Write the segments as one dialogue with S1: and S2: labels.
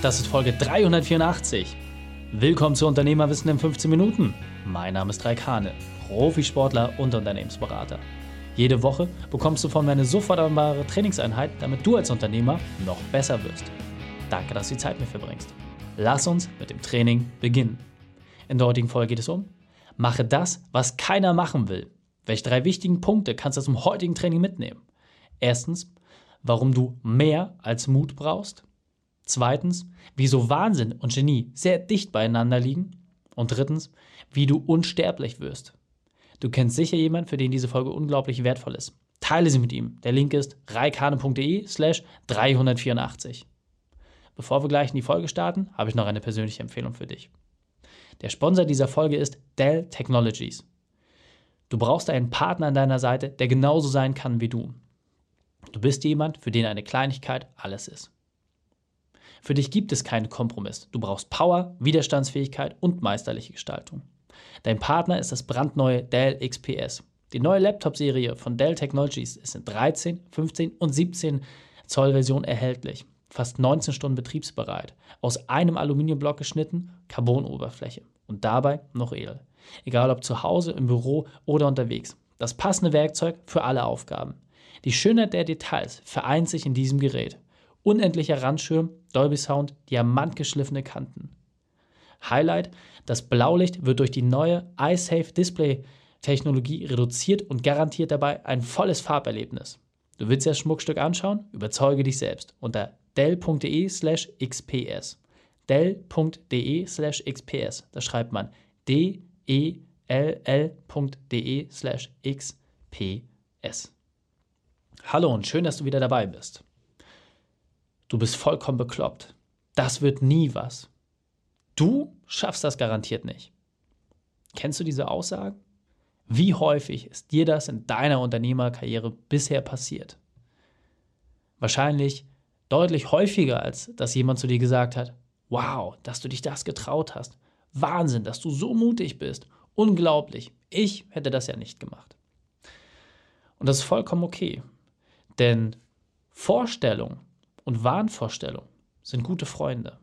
S1: Das ist Folge 384. Willkommen zu Unternehmerwissen in 15 Minuten. Mein Name ist Raik Hane, Profisportler und Unternehmensberater. Jede Woche bekommst du von mir eine sofort anwendbare Trainingseinheit, damit du als Unternehmer noch besser wirst. Danke, dass du die Zeit mit mir verbringst. Lass uns mit dem Training beginnen. In der heutigen Folge geht es um Mache das, was keiner machen will. Welche drei wichtigen Punkte kannst du zum heutigen Training mitnehmen? Erstens, warum du mehr als Mut brauchst. Zweitens, wieso Wahnsinn und Genie sehr dicht beieinander liegen. Und drittens, wie du unsterblich wirst. Du kennst sicher jemanden, für den diese Folge unglaublich wertvoll ist. Teile sie mit ihm. Der Link ist reikane.de slash 384. Bevor wir gleich in die Folge starten, habe ich noch eine persönliche Empfehlung für dich. Der Sponsor dieser Folge ist Dell Technologies. Du brauchst einen Partner an deiner Seite, der genauso sein kann wie du. Du bist jemand, für den eine Kleinigkeit alles ist. Für dich gibt es keinen Kompromiss. Du brauchst Power, Widerstandsfähigkeit und meisterliche Gestaltung. Dein Partner ist das brandneue Dell XPS. Die neue Laptop-Serie von Dell Technologies ist in 13, 15 und 17 Zoll Version erhältlich. Fast 19 Stunden betriebsbereit. Aus einem Aluminiumblock geschnitten, Carbonoberfläche. Und dabei noch edel. Egal ob zu Hause, im Büro oder unterwegs. Das passende Werkzeug für alle Aufgaben. Die Schönheit der Details vereint sich in diesem Gerät. Unendlicher Randschirm, Dolby Sound, diamantgeschliffene Kanten. Highlight, das Blaulicht wird durch die neue iSafe Display Technologie reduziert und garantiert dabei ein volles Farberlebnis. Du willst das Schmuckstück anschauen? Überzeuge dich selbst unter dell.de slash xps. dell.de slash xps. Da schreibt man d-e-l-l.de slash xps. Hallo und schön, dass du wieder dabei bist. Du bist vollkommen bekloppt. Das wird nie was. Du schaffst das garantiert nicht. Kennst du diese Aussagen? Wie häufig ist dir das in deiner Unternehmerkarriere bisher passiert? Wahrscheinlich deutlich häufiger, als dass jemand zu dir gesagt hat, wow, dass du dich das getraut hast. Wahnsinn, dass du so mutig bist. Unglaublich. Ich hätte das ja nicht gemacht. Und das ist vollkommen okay. Denn Vorstellung und Wahnvorstellung sind gute Freunde.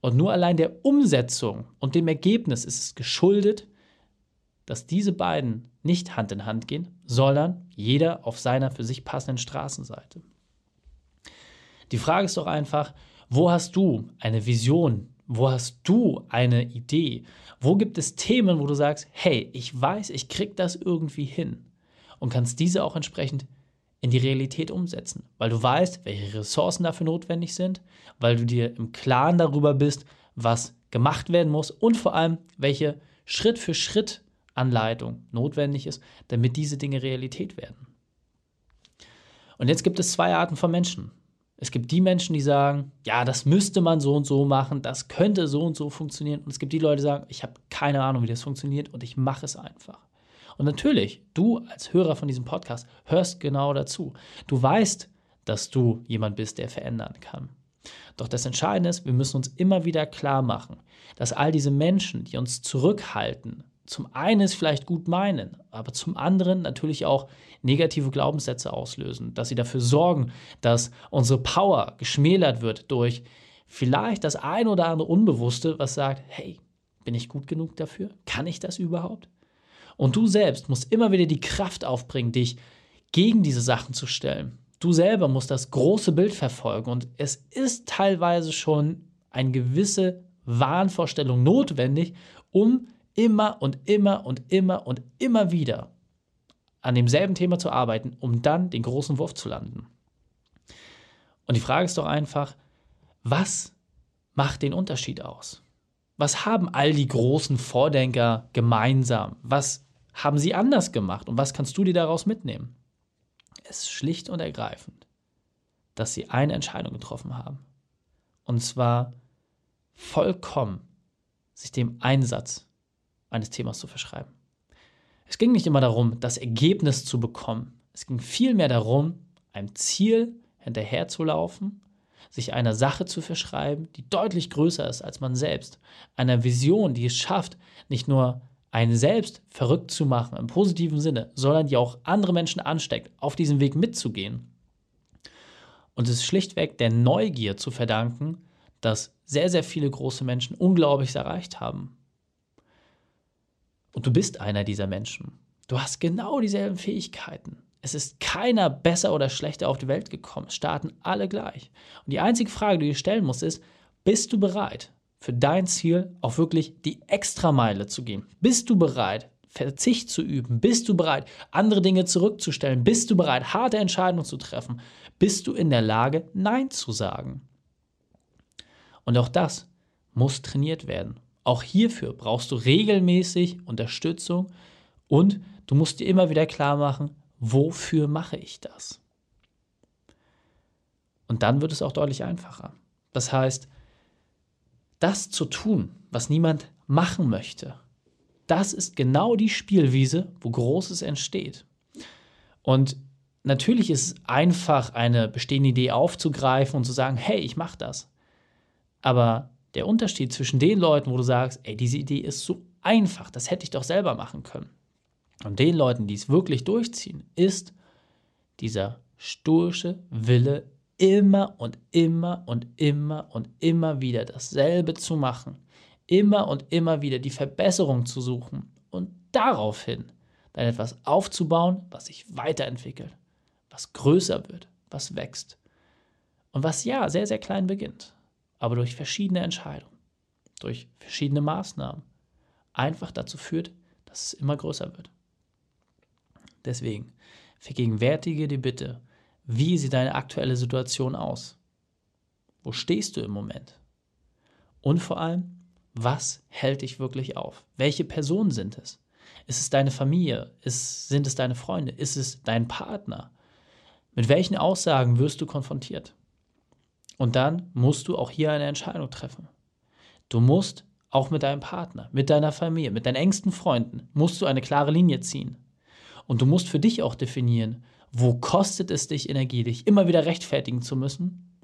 S1: Und nur allein der Umsetzung und dem Ergebnis ist es geschuldet, dass diese beiden nicht Hand in Hand gehen, sondern jeder auf seiner für sich passenden Straßenseite. Die Frage ist doch einfach, wo hast du eine Vision? Wo hast du eine Idee? Wo gibt es Themen, wo du sagst, hey, ich weiß, ich krieg das irgendwie hin und kannst diese auch entsprechend in die Realität umsetzen, weil du weißt, welche Ressourcen dafür notwendig sind, weil du dir im Klaren darüber bist, was gemacht werden muss und vor allem, welche Schritt für Schritt Anleitung notwendig ist, damit diese Dinge Realität werden. Und jetzt gibt es zwei Arten von Menschen. Es gibt die Menschen, die sagen, ja, das müsste man so und so machen, das könnte so und so funktionieren. Und es gibt die Leute, die sagen, ich habe keine Ahnung, wie das funktioniert und ich mache es einfach. Und natürlich, du als Hörer von diesem Podcast hörst genau dazu. Du weißt, dass du jemand bist, der verändern kann. Doch das Entscheidende ist, wir müssen uns immer wieder klar machen, dass all diese Menschen, die uns zurückhalten, zum einen es vielleicht gut meinen, aber zum anderen natürlich auch negative Glaubenssätze auslösen, dass sie dafür sorgen, dass unsere Power geschmälert wird durch vielleicht das ein oder andere Unbewusste, was sagt, hey, bin ich gut genug dafür? Kann ich das überhaupt? Und du selbst musst immer wieder die Kraft aufbringen, dich gegen diese Sachen zu stellen. Du selber musst das große Bild verfolgen und es ist teilweise schon eine gewisse Wahnvorstellung notwendig, um immer und immer und immer und immer wieder an demselben Thema zu arbeiten, um dann den großen Wurf zu landen. Und die Frage ist doch einfach, was macht den Unterschied aus? Was haben all die großen Vordenker gemeinsam? Was haben sie anders gemacht und was kannst du dir daraus mitnehmen? Es ist schlicht und ergreifend, dass sie eine Entscheidung getroffen haben. Und zwar vollkommen sich dem Einsatz eines Themas zu verschreiben. Es ging nicht immer darum, das Ergebnis zu bekommen. Es ging vielmehr darum, einem Ziel hinterherzulaufen, sich einer Sache zu verschreiben, die deutlich größer ist als man selbst, einer Vision, die es schafft, nicht nur einen selbst verrückt zu machen, im positiven Sinne, sondern die auch andere Menschen ansteckt, auf diesem Weg mitzugehen. Und es ist schlichtweg der Neugier zu verdanken, dass sehr, sehr viele große Menschen Unglaubliches erreicht haben. Und du bist einer dieser Menschen. Du hast genau dieselben Fähigkeiten. Es ist keiner besser oder schlechter auf die Welt gekommen. Es starten alle gleich. Und die einzige Frage, die du dir stellen musst, ist, bist du bereit, für dein Ziel auch wirklich die Extrameile zu gehen? Bist du bereit, Verzicht zu üben? Bist du bereit, andere Dinge zurückzustellen? Bist du bereit, harte Entscheidungen zu treffen? Bist du in der Lage, Nein zu sagen? Und auch das muss trainiert werden. Auch hierfür brauchst du regelmäßig Unterstützung und du musst dir immer wieder klar machen, wofür mache ich das? Und dann wird es auch deutlich einfacher. Das heißt, das zu tun, was niemand machen möchte, das ist genau die Spielwiese, wo Großes entsteht. Und natürlich ist es einfach, eine bestehende Idee aufzugreifen und zu sagen, hey, ich mache das. Aber der Unterschied zwischen den Leuten, wo du sagst, ey, diese Idee ist so einfach, das hätte ich doch selber machen können, und den Leuten, die es wirklich durchziehen, ist dieser stoische Wille, immer und immer und immer und immer wieder dasselbe zu machen, immer und immer wieder die Verbesserung zu suchen und daraufhin dann etwas aufzubauen, was sich weiterentwickelt, was größer wird, was wächst und was ja sehr, sehr klein beginnt aber durch verschiedene Entscheidungen, durch verschiedene Maßnahmen einfach dazu führt, dass es immer größer wird. Deswegen vergegenwärtige dir bitte, wie sieht deine aktuelle Situation aus? Wo stehst du im Moment? Und vor allem, was hält dich wirklich auf? Welche Personen sind es? Ist es deine Familie? Ist, sind es deine Freunde? Ist es dein Partner? Mit welchen Aussagen wirst du konfrontiert? Und dann musst du auch hier eine Entscheidung treffen. Du musst auch mit deinem Partner, mit deiner Familie, mit deinen engsten Freunden, musst du eine klare Linie ziehen. Und du musst für dich auch definieren, wo kostet es dich Energie, dich immer wieder rechtfertigen zu müssen?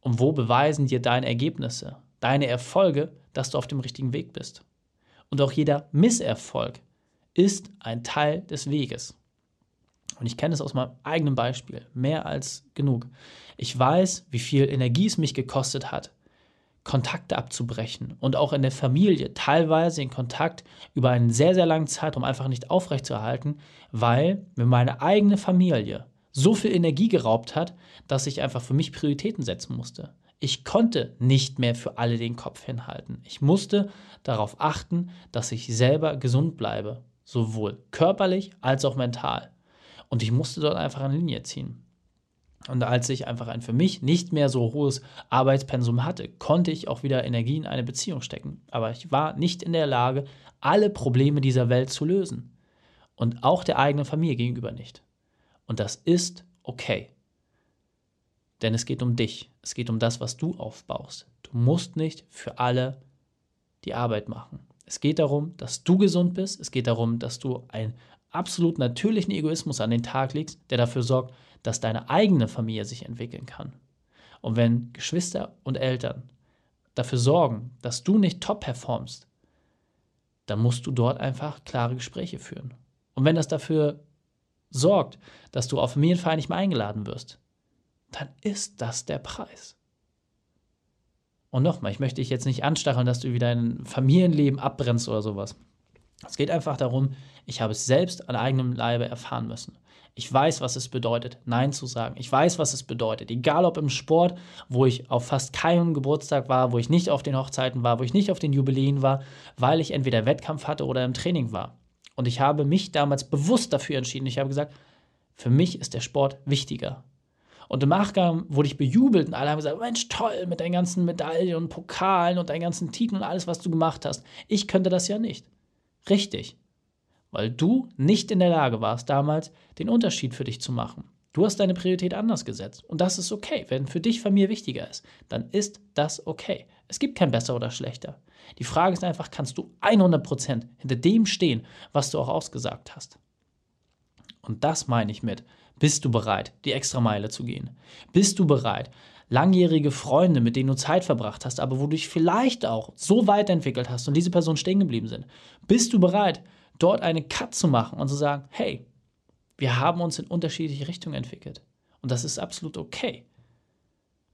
S1: Und wo beweisen dir deine Ergebnisse, deine Erfolge, dass du auf dem richtigen Weg bist? Und auch jeder Misserfolg ist ein Teil des Weges. Und ich kenne es aus meinem eigenen Beispiel, mehr als genug. Ich weiß, wie viel Energie es mich gekostet hat, Kontakte abzubrechen und auch in der Familie teilweise den Kontakt über einen sehr, sehr langen Zeitraum einfach nicht aufrechtzuerhalten, weil mir meine eigene Familie so viel Energie geraubt hat, dass ich einfach für mich Prioritäten setzen musste. Ich konnte nicht mehr für alle den Kopf hinhalten. Ich musste darauf achten, dass ich selber gesund bleibe, sowohl körperlich als auch mental. Und ich musste dort einfach eine Linie ziehen. Und als ich einfach ein für mich nicht mehr so hohes Arbeitspensum hatte, konnte ich auch wieder Energie in eine Beziehung stecken. Aber ich war nicht in der Lage, alle Probleme dieser Welt zu lösen. Und auch der eigenen Familie gegenüber nicht. Und das ist okay. Denn es geht um dich. Es geht um das, was du aufbaust. Du musst nicht für alle die Arbeit machen. Es geht darum, dass du gesund bist. Es geht darum, dass du ein absolut natürlichen Egoismus an den Tag legst, der dafür sorgt, dass deine eigene Familie sich entwickeln kann. Und wenn Geschwister und Eltern dafür sorgen, dass du nicht top performst, dann musst du dort einfach klare Gespräche führen. Und wenn das dafür sorgt, dass du auf Familienfeier nicht mehr eingeladen wirst, dann ist das der Preis. Und nochmal, ich möchte dich jetzt nicht anstacheln, dass du wieder dein Familienleben abbrennst oder sowas. Es geht einfach darum, ich habe es selbst an eigenem Leibe erfahren müssen. Ich weiß, was es bedeutet, Nein zu sagen. Ich weiß, was es bedeutet. Egal ob im Sport, wo ich auf fast keinem Geburtstag war, wo ich nicht auf den Hochzeiten war, wo ich nicht auf den Jubiläen war, weil ich entweder Wettkampf hatte oder im Training war. Und ich habe mich damals bewusst dafür entschieden. Ich habe gesagt, für mich ist der Sport wichtiger. Und im Nachgang wurde ich bejubelt und alle haben gesagt, Mensch, toll, mit deinen ganzen Medaillen und Pokalen und deinen ganzen Titeln und alles, was du gemacht hast. Ich könnte das ja nicht. Richtig. Weil du nicht in der Lage warst, damals den Unterschied für dich zu machen. Du hast deine Priorität anders gesetzt. Und das ist okay. Wenn für dich Familie wichtiger ist, dann ist das okay. Es gibt kein besser oder schlechter. Die Frage ist einfach, kannst du 100% hinter dem stehen, was du auch ausgesagt hast? Und das meine ich mit, bist du bereit, die extra Meile zu gehen? Bist du bereit, langjährige Freunde, mit denen du Zeit verbracht hast, aber wo du dich vielleicht auch so weiterentwickelt hast und diese Personen stehen geblieben sind, bist du bereit, dort eine Cut zu machen und zu sagen, hey, wir haben uns in unterschiedliche Richtungen entwickelt. Und das ist absolut okay.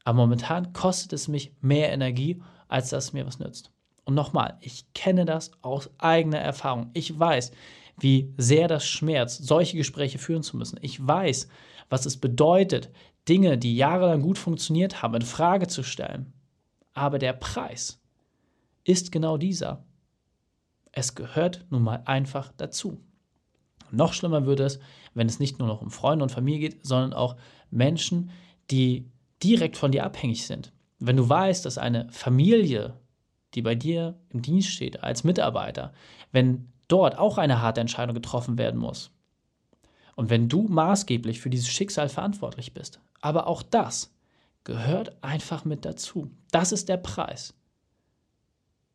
S1: Aber momentan kostet es mich mehr Energie, als dass es mir was nützt. Und nochmal, ich kenne das aus eigener Erfahrung. Ich weiß, wie sehr das schmerzt, solche Gespräche führen zu müssen. Ich weiß, was es bedeutet, Dinge, die jahrelang gut funktioniert haben, in Frage zu stellen. Aber der Preis ist genau dieser. Es gehört nun mal einfach dazu. Noch schlimmer würde es, wenn es nicht nur noch um Freunde und Familie geht, sondern auch Menschen, die direkt von dir abhängig sind. Wenn du weißt, dass eine Familie, die bei dir im Dienst steht, als Mitarbeiter, wenn dort auch eine harte Entscheidung getroffen werden muss. Und wenn du maßgeblich für dieses Schicksal verantwortlich bist. Aber auch das gehört einfach mit dazu. Das ist der Preis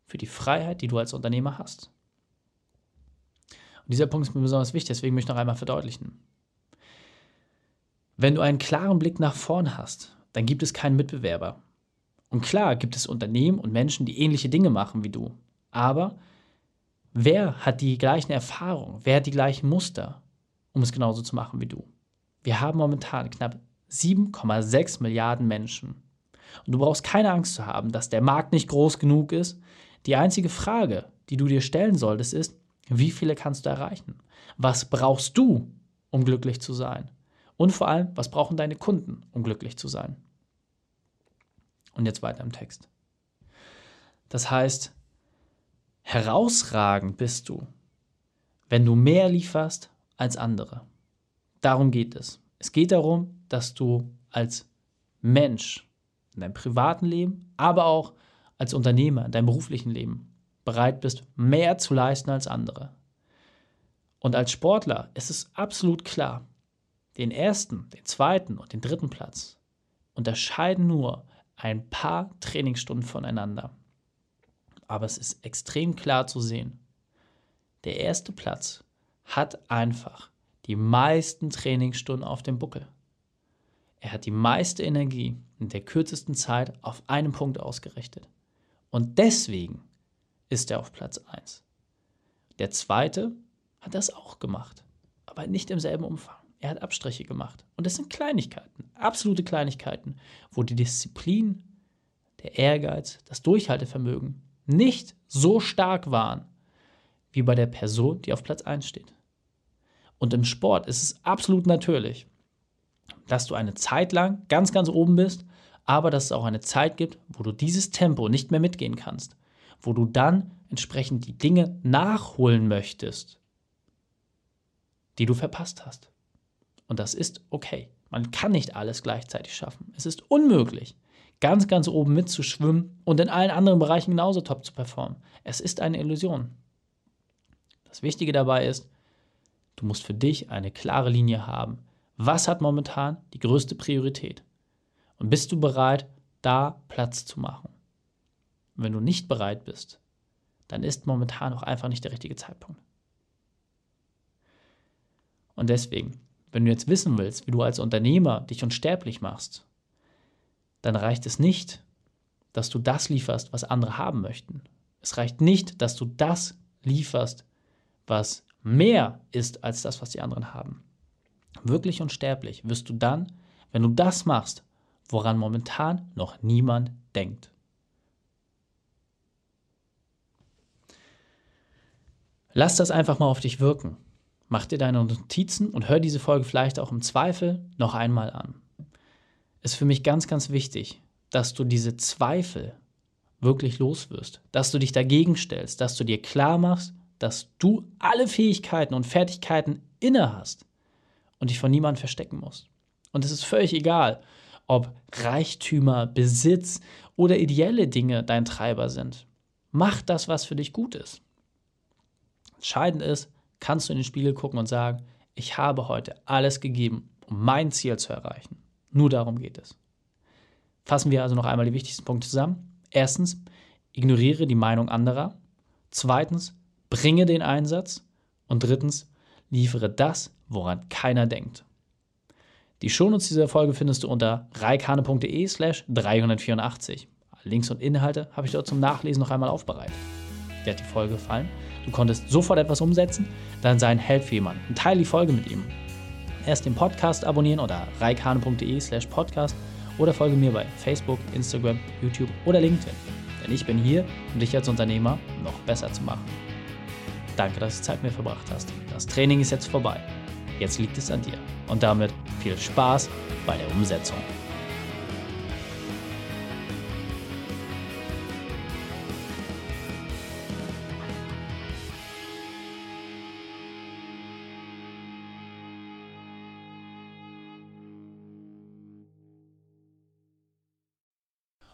S1: für die Freiheit, die du als Unternehmer hast. Und dieser Punkt ist mir besonders wichtig, deswegen möchte ich noch einmal verdeutlichen. Wenn du einen klaren Blick nach vorn hast, dann gibt es keinen Mitbewerber. Und klar gibt es Unternehmen und Menschen, die ähnliche Dinge machen wie du. Aber wer hat die gleichen Erfahrungen? Wer hat die gleichen Muster, um es genauso zu machen wie du? Wir haben momentan knapp 7,6 Milliarden Menschen. Und du brauchst keine Angst zu haben, dass der Markt nicht groß genug ist. Die einzige Frage, die du dir stellen solltest, ist, wie viele kannst du erreichen? Was brauchst du, um glücklich zu sein? Und vor allem, was brauchen deine Kunden, um glücklich zu sein? Und jetzt weiter im Text. Das heißt, herausragend bist du, wenn du mehr lieferst als andere. Darum geht es. Es geht darum, dass du als Mensch in deinem privaten Leben, aber auch als Unternehmer in deinem beruflichen Leben bereit bist, mehr zu leisten als andere. Und als Sportler ist es absolut klar, den ersten, den zweiten und den dritten Platz unterscheiden nur ein paar Trainingsstunden voneinander. Aber es ist extrem klar zu sehen, der erste Platz hat einfach die meisten Trainingsstunden auf dem Buckel. Er hat die meiste Energie in der kürzesten Zeit auf einen Punkt ausgerichtet. Und deswegen ist er auf Platz 1. Der zweite hat das auch gemacht, aber nicht im selben Umfang. Er hat Abstriche gemacht. Und das sind Kleinigkeiten, absolute Kleinigkeiten, wo die Disziplin, der Ehrgeiz, das Durchhaltevermögen nicht so stark waren wie bei der Person, die auf Platz 1 steht. Und im Sport ist es absolut natürlich, dass du eine Zeit lang ganz, ganz oben bist, aber dass es auch eine Zeit gibt, wo du dieses Tempo nicht mehr mitgehen kannst, wo du dann entsprechend die Dinge nachholen möchtest, die du verpasst hast. Und das ist okay. Man kann nicht alles gleichzeitig schaffen. Es ist unmöglich, ganz, ganz oben mitzuschwimmen und in allen anderen Bereichen genauso top zu performen. Es ist eine Illusion. Das Wichtige dabei ist, du musst für dich eine klare Linie haben. Was hat momentan die größte Priorität? Und bist du bereit, da Platz zu machen? Wenn du nicht bereit bist, dann ist momentan auch einfach nicht der richtige Zeitpunkt. Und deswegen, wenn du jetzt wissen willst, wie du als Unternehmer dich unsterblich machst, dann reicht es nicht, dass du das lieferst, was andere haben möchten. Es reicht nicht, dass du das lieferst, was mehr ist als das, was die anderen haben. Wirklich unsterblich wirst du dann, wenn du das machst, woran momentan noch niemand denkt. Lass das einfach mal auf dich wirken. Mach dir deine Notizen und hör diese Folge vielleicht auch im Zweifel noch einmal an. Ist für mich ganz, ganz wichtig, dass du diese Zweifel wirklich loswirst, dass du dich dagegen stellst, dass du dir klar machst, dass du alle Fähigkeiten und Fertigkeiten inne hast und dich von niemandem verstecken musst. Und es ist völlig egal, ob Reichtümer, Besitz oder ideelle Dinge dein Treiber sind. Mach das, was für dich gut ist. Entscheidend ist, kannst du in den Spiegel gucken und sagen, ich habe heute alles gegeben, um mein Ziel zu erreichen. Nur darum geht es. Fassen wir also noch einmal die wichtigsten Punkte zusammen. Erstens, ignoriere die Meinung anderer. Zweitens, bringe den Einsatz. Und drittens, liefere das, woran keiner denkt. Die Shownotes dieser Folge findest du unter reikane.de slash 384. Links und Inhalte habe ich dort zum Nachlesen noch einmal aufbereitet. Dir hat die Folge gefallen? Du konntest sofort etwas umsetzen? Dann sei ein Held für jemanden und teile die Folge mit ihm. Erst den Podcast abonnieren oder reikane.de slash podcast oder folge mir bei Facebook, Instagram, YouTube oder LinkedIn. Denn ich bin hier, um dich als Unternehmer noch besser zu machen. Danke, dass du Zeit mit mir verbracht hast. Das Training ist jetzt vorbei. Jetzt liegt es an dir. Und damit viel Spaß bei der Umsetzung.